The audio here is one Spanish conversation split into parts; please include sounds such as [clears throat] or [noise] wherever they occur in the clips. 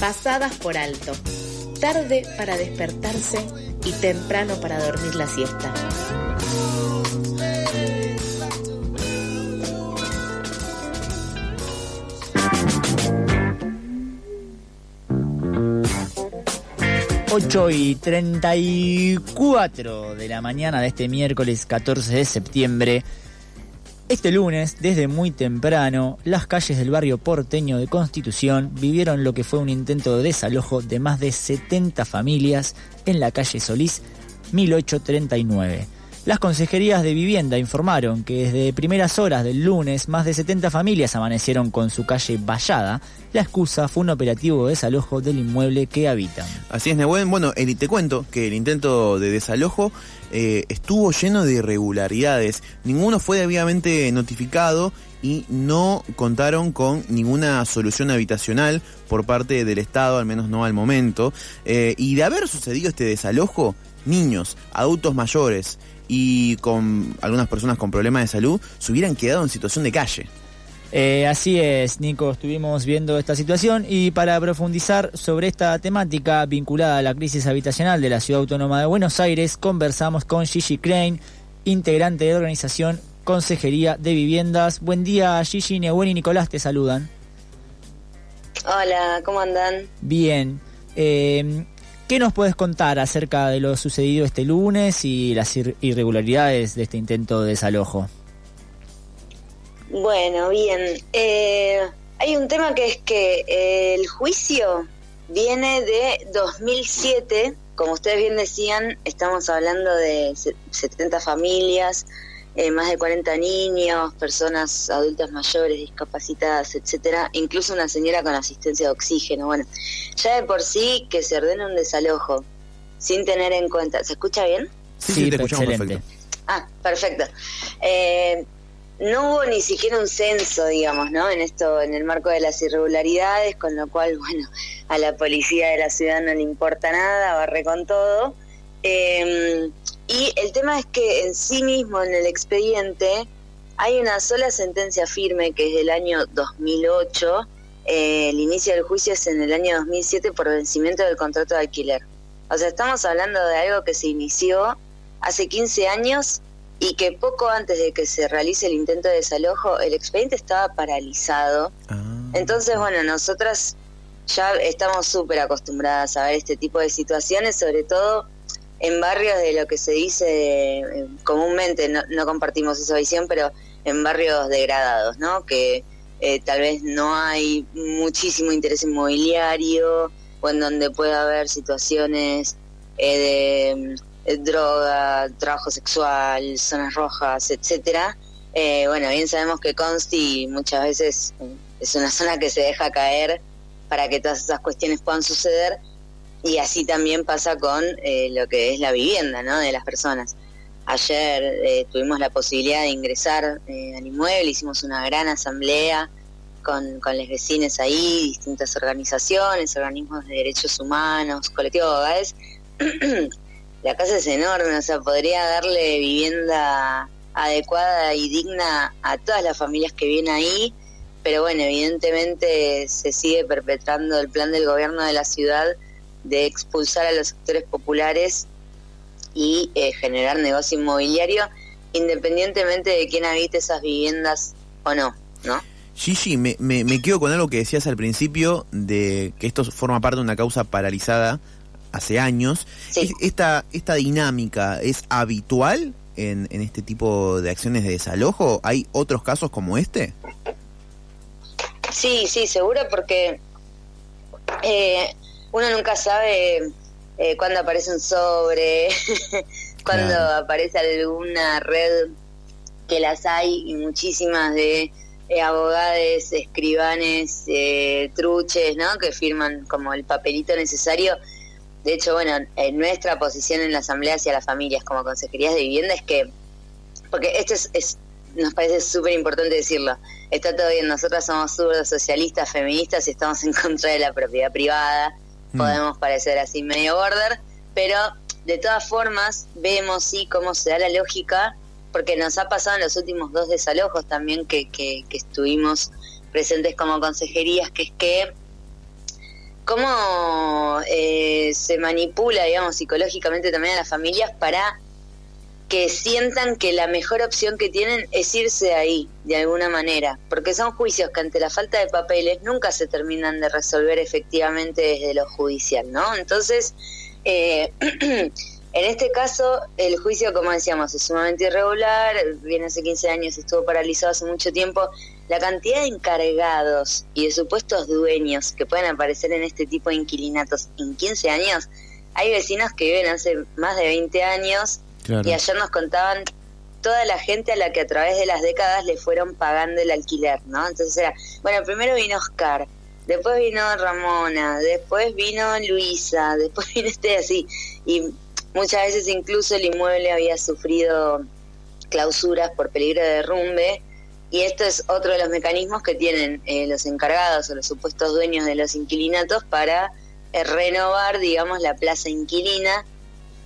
pasadas por alto, tarde para despertarse y temprano para dormir la siesta. Ocho y 34 de la mañana de este miércoles 14 de septiembre. Este lunes, desde muy temprano, las calles del barrio porteño de Constitución vivieron lo que fue un intento de desalojo de más de 70 familias en la calle Solís 1839. Las consejerías de vivienda informaron que desde primeras horas del lunes más de 70 familias amanecieron con su calle vallada. La excusa fue un operativo de desalojo del inmueble que habitan. Así es, Nebuen. Bueno, te cuento que el intento de desalojo eh, estuvo lleno de irregularidades. Ninguno fue debidamente notificado y no contaron con ninguna solución habitacional por parte del Estado, al menos no al momento. Eh, y de haber sucedido este desalojo, niños, adultos mayores, y con algunas personas con problemas de salud se hubieran quedado en situación de calle. Eh, así es, Nico, estuvimos viendo esta situación y para profundizar sobre esta temática vinculada a la crisis habitacional de la Ciudad Autónoma de Buenos Aires, conversamos con Gigi Crane, integrante de la organización Consejería de Viviendas. Buen día, Gigi, Nebuen y Nicolás te saludan. Hola, ¿cómo andan? Bien. Eh, ¿Qué nos puedes contar acerca de lo sucedido este lunes y las irregularidades de este intento de desalojo? Bueno, bien. Eh, hay un tema que es que el juicio viene de 2007. Como ustedes bien decían, estamos hablando de 70 familias, eh, más de 40 niños, personas adultas mayores, discapacitadas, etcétera, incluso una señora con asistencia de oxígeno. Bueno, ya de por sí que se ordena un desalojo sin tener en cuenta. ¿Se escucha bien? Sí, te escuchamos perfecto. Ah, perfecto. Eh, no hubo ni siquiera un censo, digamos, ¿no? En esto, en el marco de las irregularidades, con lo cual, [laughs] bueno, a la policía de la ciudad no le importa nada, barre con todo. Eh, y el tema es que en sí mismo, en el expediente, hay una sola sentencia firme que es del año 2008. Eh, el inicio del juicio es en el año 2007 por vencimiento del contrato de alquiler. O sea, estamos hablando de algo que se inició hace 15 años y que poco antes de que se realice el intento de desalojo, el expediente estaba paralizado. Ah. Entonces, bueno, nosotras ya estamos súper acostumbradas a ver este tipo de situaciones, sobre todo en barrios de lo que se dice eh, comúnmente, no, no, compartimos esa visión, pero en barrios degradados, ¿no? Que eh, tal vez no hay muchísimo interés inmobiliario o en donde puede haber situaciones eh, de droga, trabajo sexual, zonas rojas, etcétera. bueno, bien sabemos que Consti muchas veces es una zona que se deja caer para que todas esas cuestiones puedan suceder y así también pasa con eh, lo que es la vivienda ¿no? de las personas. Ayer eh, tuvimos la posibilidad de ingresar eh, al inmueble, hicimos una gran asamblea con, con los vecinos ahí, distintas organizaciones, organismos de derechos humanos, colectivos hogares. [clears throat] la casa es enorme, o sea, podría darle vivienda adecuada y digna a todas las familias que vienen ahí, pero bueno, evidentemente se sigue perpetrando el plan del gobierno de la ciudad de expulsar a los sectores populares y eh, generar negocio inmobiliario independientemente de quién habite esas viviendas o no, ¿no? Gigi, me, me, me, quedo con algo que decías al principio de que esto forma parte de una causa paralizada hace años. ¿Esta, ¿Esta dinámica es habitual en, en este tipo de acciones de desalojo? ¿Hay otros casos como este? Sí, sí, seguro porque eh, uno nunca sabe eh, cuándo aparece un sobre, [laughs] cuando aparece alguna red que las hay y muchísimas de eh, abogados, escribanes, eh, truches, ¿no? Que firman como el papelito necesario. De hecho, bueno, nuestra posición en la Asamblea hacia las familias como consejerías de vivienda es que, porque esto es, nos parece súper importante decirlo, está todo bien, nosotras somos zurdos socialistas, feministas y estamos en contra de la propiedad privada, Mm. podemos parecer así medio border, pero de todas formas vemos sí cómo se da la lógica, porque nos ha pasado en los últimos dos desalojos también que, que, estuvimos presentes como consejerías, que es que cómo eh, se manipula, digamos, psicológicamente también a las familias para que sientan que la mejor opción que tienen es irse ahí, de alguna manera, porque son juicios que ante la falta de papeles nunca se terminan de resolver efectivamente desde lo judicial, ¿no? Entonces, eh, [clears throat] en este caso, el juicio, como decíamos, es sumamente irregular, viene hace 15 años, estuvo paralizado hace mucho tiempo, la cantidad de encargados y de supuestos dueños que pueden aparecer en este tipo de inquilinatos en 15 años, hay vecinos que viven hace más de 20 años y ayer nos contaban toda la gente a la que a través de las décadas le fueron pagando el alquiler, ¿no? Entonces era, bueno, primero vino Oscar, después vino Ramona, después vino Luisa, [laughs] después vino este así. Y muchas veces incluso el inmueble había sufrido clausuras por peligro de derrumbe. Y esto es otro de los mecanismos que tienen eh, los encargados o los supuestos dueños de los inquilinatos para eh, renovar, digamos, la plaza inquilina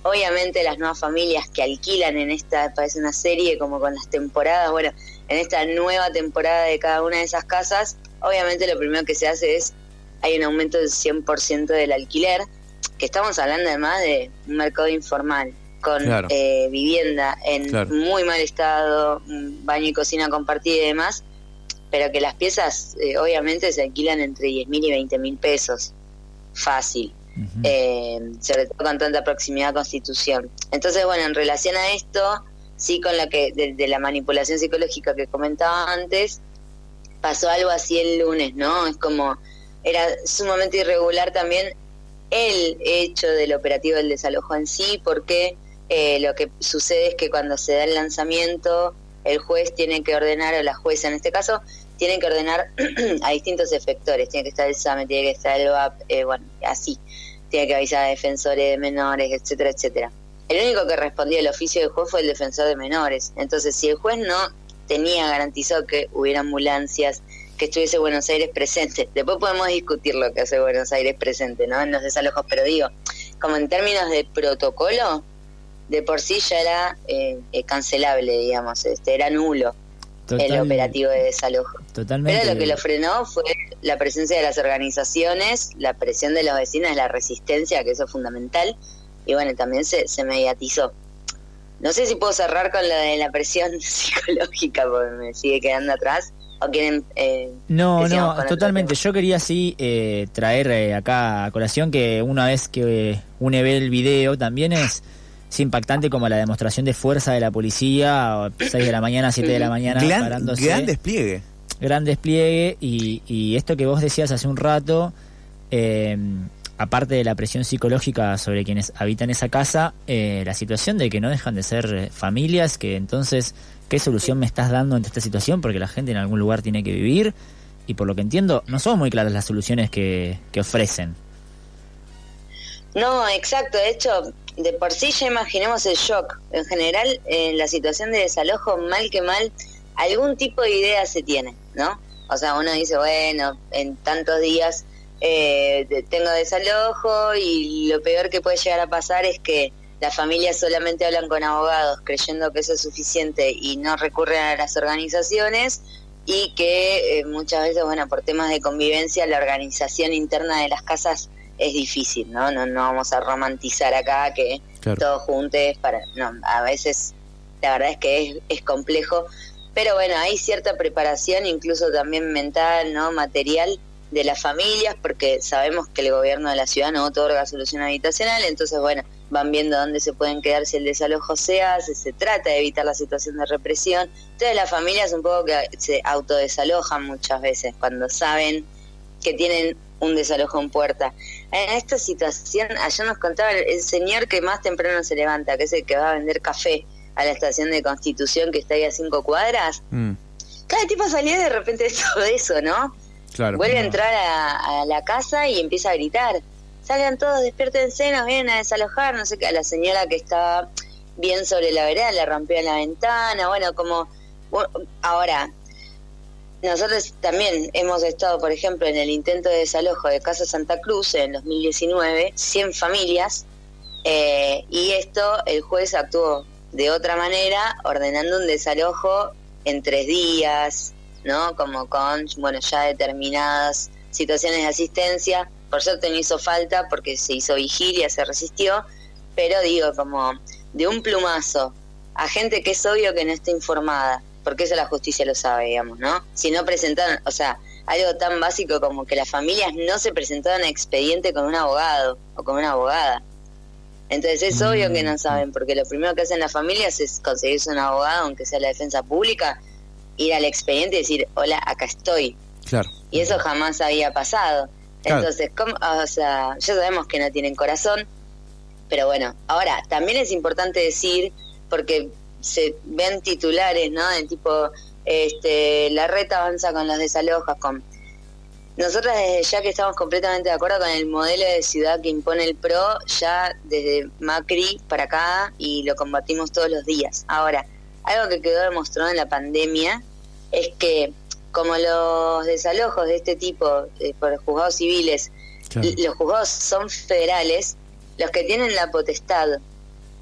Obviamente las nuevas familias que alquilan en esta, parece una serie como con las temporadas, bueno, en esta nueva temporada de cada una de esas casas, obviamente lo primero que se hace es, hay un aumento del 100% del alquiler, que estamos hablando además de un mercado informal, con eh, vivienda en muy mal estado, baño y cocina compartida y demás, pero que las piezas eh, obviamente se alquilan entre 10 mil y 20 mil pesos, fácil eh, sobre todo con tanta proximidad a Constitución. Entonces, bueno, en relación a esto, sí con la que de, la manipulación psicológica que comentaba antes, pasó algo así el lunes, ¿no? Es como, era sumamente irregular también el hecho del operativo del desalojo en sí, porque eh, lo que sucede es que cuando se da el lanzamiento, el juez tiene que ordenar, o la jueza en este caso, tiene que ordenar [clears throat] a distintos efectores. Tiene que estar el SAME, tiene que estar el VAP, eh, bueno, así. Tiene que avisar a defensores de menores, etcétera, etcétera. El único que respondía el oficio del juez fue el defensor de menores. Entonces, si el juez no tenía garantizado que hubiera ambulancias, que estuviese Buenos Aires presente, después podemos discutir lo que hace Buenos Aires presente, ¿no? En los desalojos, pero digo, como en términos de protocolo, de por sí ya era eh, eh, cancelable, digamos, este era nulo el operativo de desalojo. Totalmente. Pero lo que lo frenó fue la presencia de las organizaciones, la presión de los vecinos, la resistencia, que eso es fundamental, y bueno, también se, se mediatizó. No sé si puedo cerrar con lo de la presión [laughs] psicológica, porque me sigue quedando atrás. ¿O quieren, eh, no, no, totalmente. Yo quería sí eh, traer eh, acá a colación que una vez que une ve el video también es es impactante como la demostración de fuerza de la policía, 6 de la mañana, 7 de la mañana, gran, parándose. Gran despliegue. Gran despliegue y, esto que vos decías hace un rato, eh, aparte de la presión psicológica sobre quienes habitan esa casa, eh, la situación de que no dejan de ser eh, familias, que entonces, ¿qué solución me estás dando ante esta situación? Porque la gente en algún lugar tiene que vivir y por lo que entiendo, no son muy claras las soluciones que, que ofrecen. No, exacto. De hecho, de por sí ya imaginemos el shock. En general, en la situación de desalojo, mal que mal, algún tipo de idea se tiene, ¿no? O sea, uno dice, bueno, en tantos días eh, tengo desalojo y lo peor que puede llegar a pasar es que las familias solamente hablan con abogados creyendo que eso es suficiente y no recurren a las organizaciones y que eh, muchas veces, bueno, por temas de convivencia, la organización interna de las casas es difícil, ¿no? No, no vamos a romantizar acá que todos juntos para... No, a veces la verdad es que es, es complejo, pero bueno, hay cierta preparación, incluso también mental, ¿no? Material de las familias, porque sabemos que el gobierno de la ciudad no otorga solución habitacional, entonces, bueno, van viendo dónde se pueden quedar si el desalojo se hace, se trata de evitar la situación de represión. Entonces, las familias un poco que se autodesalojan muchas veces cuando saben que tienen un desalojo en puerta. En esta situación, ayer nos contaba el, señor que más temprano se levanta, que es el que va a vender café a la estación de Constitución que está ahí a cinco cuadras. Mm. Cada tipo salía de repente de todo eso, ¿no? Claro. Vuelve a entrar a, la casa y empieza a gritar. Salgan todos, despiértense, nos vienen a desalojar, no sé qué. A la señora que estaba bien sobre la vereda le rompían la ventana, bueno, como... Ahora, nosotros también hemos estado, por ejemplo, en el intento de desalojo de Casa Santa Cruz en 2019, 100 familias, eh, y esto el juez actuó de otra manera, ordenando un desalojo en tres días, ¿no? Como con, bueno, ya determinadas situaciones de asistencia, por suerte no hizo falta porque se hizo vigilia, se resistió, pero digo, como de un plumazo a gente que es obvio que no está informada, porque eso la justicia lo sabe, digamos, ¿no? Si no presentaron, o sea, algo tan básico como que las familias no se presentaron expediente con un abogado o con una abogada. Entonces es obvio que no mm. saben, porque lo primero que hacen las familias es conseguirse un abogado, aunque sea la defensa pública, ir al expediente y decir, hola, acá estoy. Claro. Y eso jamás había pasado. Entonces, ¿cómo? o sea, ya sabemos que no tienen corazón, pero bueno, ahora también es importante decir, porque se ven titulares, ¿no? De tipo, este, la reta avanza con los desalojos, con nosotras desde ya que estamos completamente de acuerdo con el modelo de ciudad que impone el PRO, ya desde Macri para acá y lo combatimos todos los días. Ahora, algo que quedó demostrado en la pandemia es que como los desalojos de este tipo eh, por juzgados civiles, los juzgados son federales, los que tienen la potestad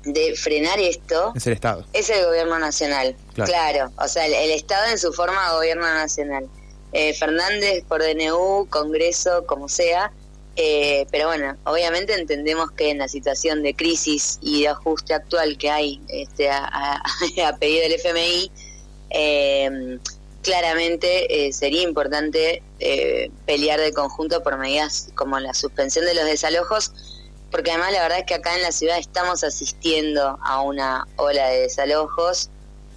de frenar esto es el Estado. Es el gobierno nacional. Claro, o sea, el, Estado en su forma de gobierno nacional. Eh, Fernández por DNU, Congreso, como sea. Eh, pero bueno, obviamente entendemos que en la situación de crisis y de ajuste actual que hay este, a, [laughs] pedido del FMI, eh, claramente sería importante pelear de conjunto por medidas como la suspensión de los desalojos, porque además la verdad es que acá en la ciudad estamos asistiendo a una ola de desalojos,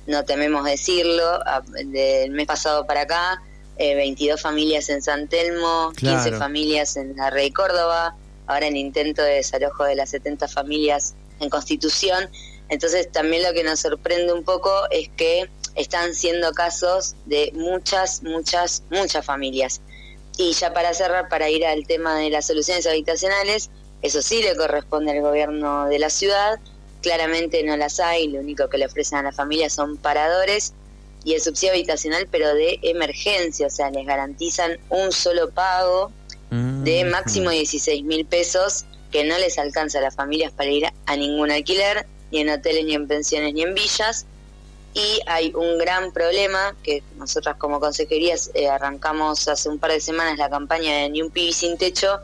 no tememos decirlo, del mes pasado para acá 22 eh, familias en San Telmo, 15 familias en la Rey Córdoba, ahora en intento de desalojo de las 70 familias en Constitución. Entonces también lo que nos sorprende un poco es que están siendo casos de muchas, muchas, muchas familias. Y ya para cerrar, para ir al tema de las soluciones habitacionales, eso sí le corresponde al gobierno de la ciudad, claramente no las hay, lo único que le ofrecen a las familias son paradores y el subsidio habitacional, pero de emergencia, o sea, les garantizan un solo pago de mm. máximo 16 mil pesos que no les alcanza a las familias para ir a ningún alquiler, ni en hoteles, ni en pensiones, ni en villas. Y hay un gran problema que nosotras como consejerías eh, arrancamos hace un par de semanas la campaña de Ni un pibi sin techo,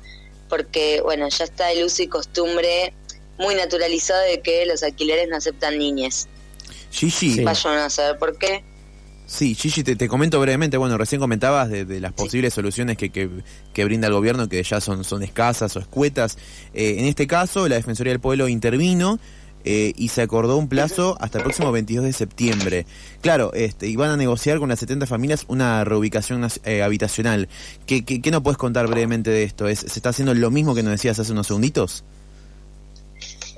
porque bueno, ya está el uso y costumbre muy naturalizado de que los alquileres no aceptan niñes. Sí, sí. Vayan a saber por qué. Sí, Gigi, te, comento brevemente, bueno, recién comentabas de, las posibles soluciones que, que, brinda el gobierno, que ya son, son escasas o escuetas. Eh, en este caso, la Defensoría del Pueblo intervino eh, y se acordó un plazo hasta el próximo 22 de septiembre. Claro, este, y van a negociar con las 70 familias una reubicación eh, habitacional. ¿Qué, qué, qué nos puedes contar brevemente de esto? ¿Es, ¿Se está haciendo lo mismo que nos decías hace unos segunditos?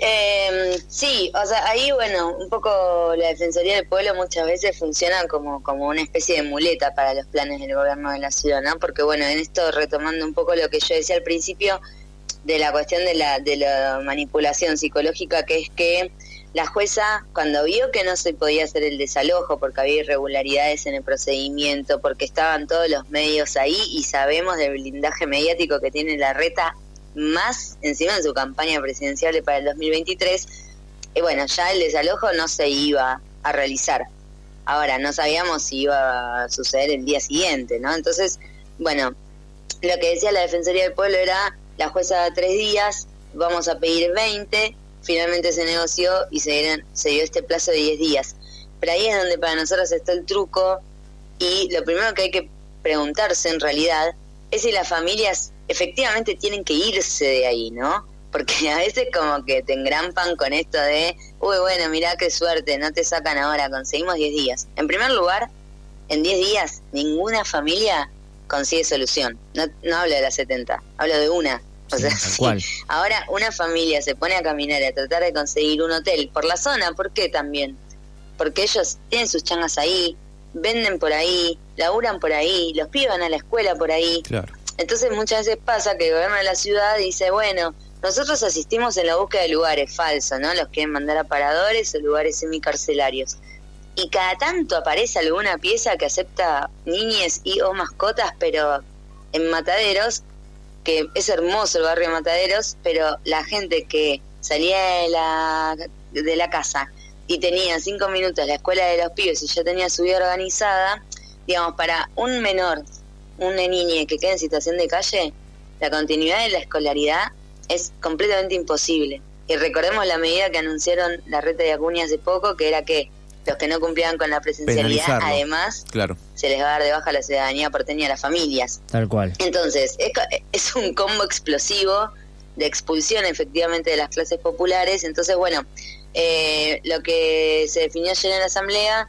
Eh, sí, o sea, ahí, bueno, un poco la Defensoría del Pueblo muchas veces funciona como, como una especie de muleta para los planes del gobierno de la ciudad, ¿no? Porque, bueno, en esto retomando un poco lo que yo decía al principio de la cuestión de la, de la manipulación psicológica, que es que la jueza, cuando vio que no se podía hacer el desalojo porque había irregularidades en el procedimiento, porque estaban todos los medios ahí y sabemos del blindaje mediático que tiene la reta más encima de su campaña presidencial para el 2023, y bueno, ya el desalojo no se iba a realizar. Ahora, no sabíamos si iba a suceder el día siguiente, ¿no? Entonces, bueno, lo que decía la Defensoría del Pueblo era, la jueza da tres días, vamos a pedir 20, finalmente se negoció y se, se dio este plazo de 10 días. Pero ahí es donde para nosotros está el truco y lo primero que hay que preguntarse en realidad es si las familias efectivamente tienen que irse de ahí, ¿no? Porque a veces como que te engrampan con esto de, uy, bueno, mira qué suerte, no te sacan ahora, conseguimos 10 días. En primer lugar, en 10 días ninguna familia consigue solución. No, no hablo de las 70, hablo de una. O sea, ahora una familia se pone a caminar y a tratar de conseguir un hotel por la zona, ¿por qué también? Porque ellos tienen sus changas ahí, venden por ahí, laburan por ahí, los pibes van a la escuela por ahí. Claro. Entonces muchas veces pasa que el gobierno de la ciudad dice, bueno, nosotros asistimos en la búsqueda de lugares falsos, ¿no? Los quieren mandar a paradores o lugares semicarcelarios. Y cada tanto aparece alguna pieza que acepta niñes y o mascotas, pero en mataderos, que es hermoso el barrio de Mataderos, pero la gente que salía de la, de la casa y tenía cinco minutos la escuela de los pibes y ya tenía su vida organizada, digamos, para un menor una niña que queda en situación de calle, la continuidad de la escolaridad es completamente imposible. Y recordemos la medida que anunciaron la reta de Acuña hace poco, que era que los que no cumplían con la presencialidad, además, Claro. se les va a dar de baja la ciudadanía porteña a las familias. Tal cual. Entonces, es, es un combo explosivo de expulsión efectivamente de las clases populares. Entonces, bueno, eh, lo que se definió ayer en la Asamblea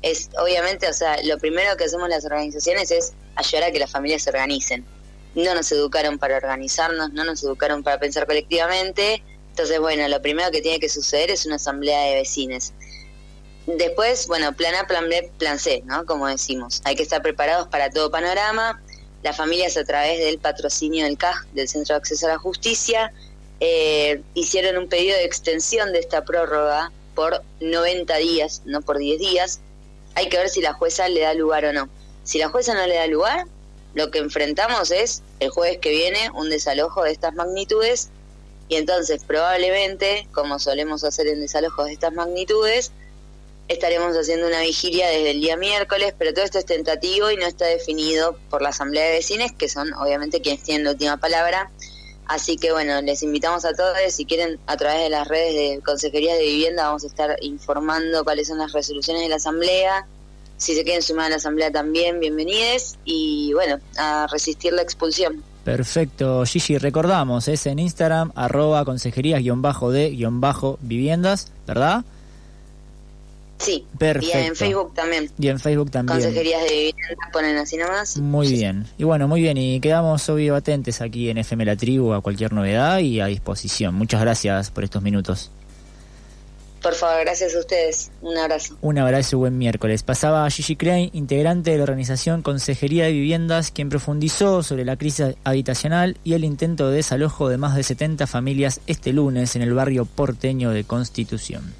es, obviamente, o sea, lo primero que hacemos las organizaciones es ayudar a que las familias se organicen. No nos educaron para organizarnos, no nos educaron para pensar colectivamente. Entonces, bueno, lo primero que tiene que suceder es una asamblea de vecinos. Después, bueno, plan A, plan B, plan C, ¿no? Como decimos, hay que estar preparados para todo panorama. Las familias a través del patrocinio del CAJ, del Centro de Acceso a la Justicia, eh, hicieron un pedido de extensión de esta prórroga por 90 días, no por 10 días. Hay que ver si la jueza le da lugar o no. Si la jueza no le da lugar, lo que enfrentamos es el jueves que viene un desalojo de estas magnitudes y entonces probablemente, como solemos hacer en desalojos de estas magnitudes, estaremos haciendo una vigilia desde el día miércoles, pero todo esto es tentativo y no está definido por la Asamblea de Vecinos, que son obviamente quienes tienen la última palabra. Así que bueno, les invitamos a todos, si quieren, a través de las redes de Consejerías de Vivienda vamos a estar informando cuáles son las resoluciones de la Asamblea. Si se quieren sumar a la Asamblea también, bienvenidos y bueno, a resistir la expulsión. Perfecto, Gigi, recordamos, es en Instagram, arroba consejerías-de-viviendas, ¿verdad? Sí, Perfecto. y en Facebook también. Y en Facebook también. Consejerías de Vivienda ponen así nomás. Muy bien. Y bueno, muy bien. Y quedamos obvio atentes aquí en FM La Tribu a cualquier novedad y a disposición. Muchas gracias por estos minutos. Por favor, gracias a ustedes. Un abrazo. Un abrazo y buen miércoles. Pasaba Gigi Klein, integrante de la organización Consejería de Viviendas, quien profundizó sobre la crisis habitacional y el intento de desalojo de más de 70 familias este lunes en el barrio porteño de Constitución.